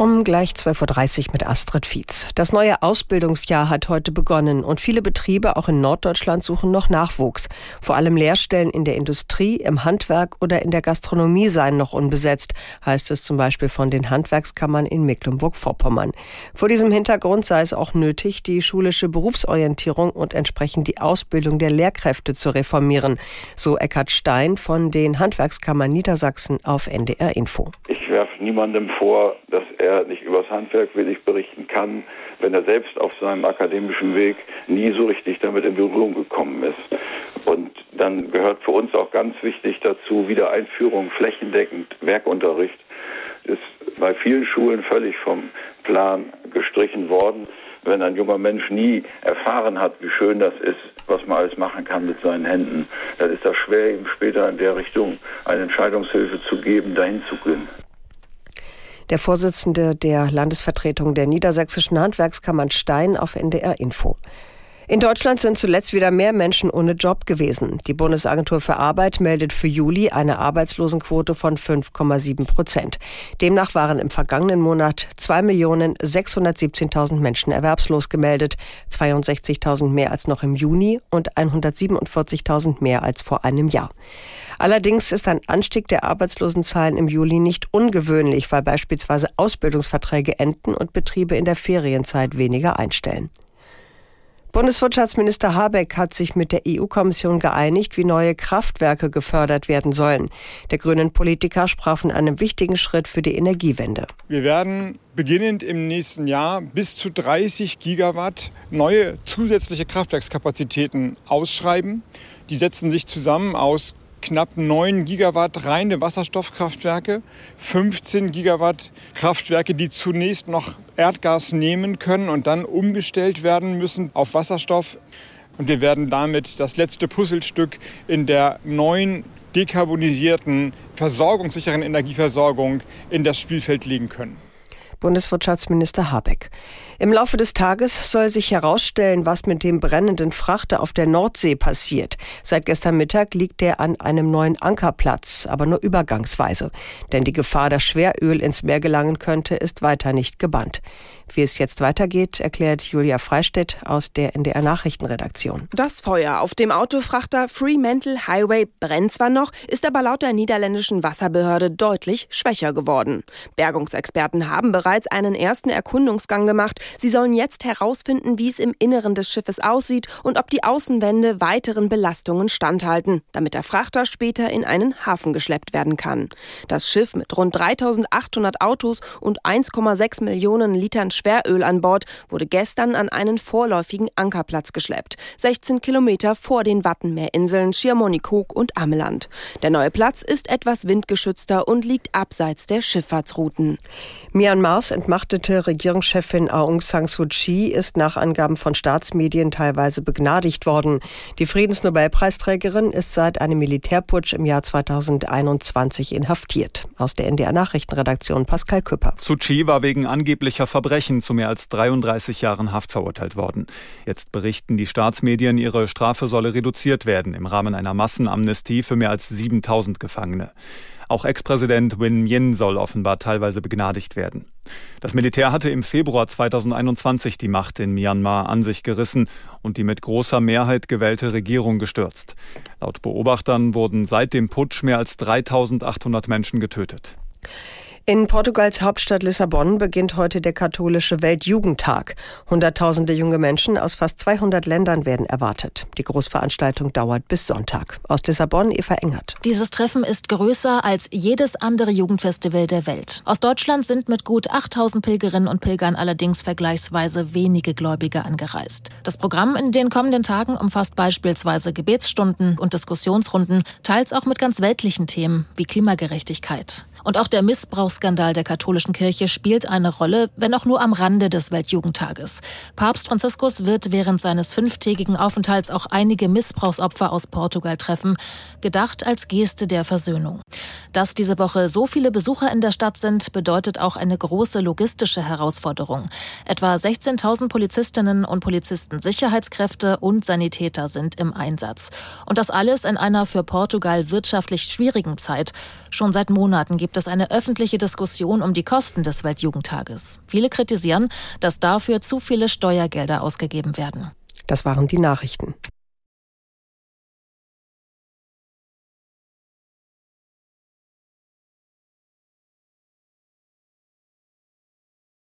Um gleich 12.30 Uhr mit Astrid Fietz. Das neue Ausbildungsjahr hat heute begonnen und viele Betriebe auch in Norddeutschland suchen noch Nachwuchs. Vor allem Lehrstellen in der Industrie, im Handwerk oder in der Gastronomie seien noch unbesetzt, heißt es zum Beispiel von den Handwerkskammern in Mecklenburg-Vorpommern. Vor diesem Hintergrund sei es auch nötig, die schulische Berufsorientierung und entsprechend die Ausbildung der Lehrkräfte zu reformieren, so Eckhard Stein von den Handwerkskammern Niedersachsen auf NDR Info. Ich werfe niemandem vor, dass er er nicht übers Handwerk willig berichten kann, wenn er selbst auf seinem akademischen Weg nie so richtig damit in Berührung gekommen ist. Und dann gehört für uns auch ganz wichtig dazu Wiedereinführung flächendeckend Werkunterricht. Ist bei vielen Schulen völlig vom Plan gestrichen worden. Wenn ein junger Mensch nie erfahren hat, wie schön das ist, was man alles machen kann mit seinen Händen, dann ist das schwer, ihm später in der Richtung eine Entscheidungshilfe zu geben, dahin zu gehen der Vorsitzende der Landesvertretung der niedersächsischen Handwerkskammern Stein auf NDR Info. In Deutschland sind zuletzt wieder mehr Menschen ohne Job gewesen. Die Bundesagentur für Arbeit meldet für Juli eine Arbeitslosenquote von 5,7 Prozent. Demnach waren im vergangenen Monat 2.617.000 Menschen erwerbslos gemeldet, 62.000 mehr als noch im Juni und 147.000 mehr als vor einem Jahr. Allerdings ist ein Anstieg der Arbeitslosenzahlen im Juli nicht ungewöhnlich, weil beispielsweise Ausbildungsverträge enden und Betriebe in der Ferienzeit weniger einstellen. Bundeswirtschaftsminister Habeck hat sich mit der EU-Kommission geeinigt, wie neue Kraftwerke gefördert werden sollen. Der grünen Politiker sprach von einem wichtigen Schritt für die Energiewende. Wir werden beginnend im nächsten Jahr bis zu 30 Gigawatt neue zusätzliche Kraftwerkskapazitäten ausschreiben. Die setzen sich zusammen aus knapp 9 Gigawatt reine Wasserstoffkraftwerke, 15 Gigawatt Kraftwerke, die zunächst noch Erdgas nehmen können und dann umgestellt werden müssen auf Wasserstoff. Und wir werden damit das letzte Puzzlestück in der neuen dekarbonisierten, versorgungssicheren Energieversorgung in das Spielfeld legen können. Bundeswirtschaftsminister Habeck. Im Laufe des Tages soll sich herausstellen, was mit dem brennenden Frachter auf der Nordsee passiert. Seit gestern Mittag liegt er an einem neuen Ankerplatz, aber nur übergangsweise. Denn die Gefahr, dass Schweröl ins Meer gelangen könnte, ist weiter nicht gebannt. Wie es jetzt weitergeht, erklärt Julia Freistedt aus der NDR Nachrichtenredaktion. Das Feuer auf dem Autofrachter Fremantle Highway brennt zwar noch, ist aber laut der niederländischen Wasserbehörde deutlich schwächer geworden. Bergungsexperten haben bereits einen ersten Erkundungsgang gemacht. Sie sollen jetzt herausfinden, wie es im Inneren des Schiffes aussieht und ob die Außenwände weiteren Belastungen standhalten, damit der Frachter später in einen Hafen geschleppt werden kann. Das Schiff mit rund 3800 Autos und 1,6 Millionen Litern Schweröl an Bord wurde gestern an einen vorläufigen Ankerplatz geschleppt, 16 Kilometer vor den Wattenmeerinseln Schiermonnikoog und Ameland. Der neue Platz ist etwas windgeschützter und liegt abseits der Schifffahrtsrouten. Myanmars entmachtete Regierungschefin Aung San Suu Kyi ist nach Angaben von Staatsmedien teilweise begnadigt worden. Die Friedensnobelpreisträgerin ist seit einem Militärputsch im Jahr 2021 inhaftiert. Aus der NDR Nachrichtenredaktion Pascal Küpper. Suu Kyi war wegen angeblicher Verbrechen Verbrechen zu mehr als 33 Jahren Haft verurteilt worden. Jetzt berichten die Staatsmedien, ihre Strafe solle reduziert werden im Rahmen einer Massenamnestie für mehr als 7000 Gefangene. Auch Ex-Präsident Win Myint soll offenbar teilweise begnadigt werden. Das Militär hatte im Februar 2021 die Macht in Myanmar an sich gerissen und die mit großer Mehrheit gewählte Regierung gestürzt. Laut Beobachtern wurden seit dem Putsch mehr als 3800 Menschen getötet. In Portugals Hauptstadt Lissabon beginnt heute der katholische Weltjugendtag. Hunderttausende junge Menschen aus fast 200 Ländern werden erwartet. Die Großveranstaltung dauert bis Sonntag. Aus Lissabon Eva Engert. Dieses Treffen ist größer als jedes andere Jugendfestival der Welt. Aus Deutschland sind mit gut 8000 Pilgerinnen und Pilgern allerdings vergleichsweise wenige Gläubige angereist. Das Programm in den kommenden Tagen umfasst beispielsweise Gebetsstunden und Diskussionsrunden, teils auch mit ganz weltlichen Themen wie Klimagerechtigkeit. Und auch der Missbrauchsskandal der katholischen Kirche spielt eine Rolle, wenn auch nur am Rande des Weltjugendtages. Papst Franziskus wird während seines fünftägigen Aufenthalts auch einige Missbrauchsopfer aus Portugal treffen, gedacht als Geste der Versöhnung. Dass diese Woche so viele Besucher in der Stadt sind, bedeutet auch eine große logistische Herausforderung. Etwa 16.000 Polizistinnen und Polizisten, Sicherheitskräfte und Sanitäter sind im Einsatz. Und das alles in einer für Portugal wirtschaftlich schwierigen Zeit. Schon seit Monaten gibt es eine öffentliche Diskussion um die Kosten des Weltjugendtages. Viele kritisieren, dass dafür zu viele Steuergelder ausgegeben werden. Das waren die Nachrichten.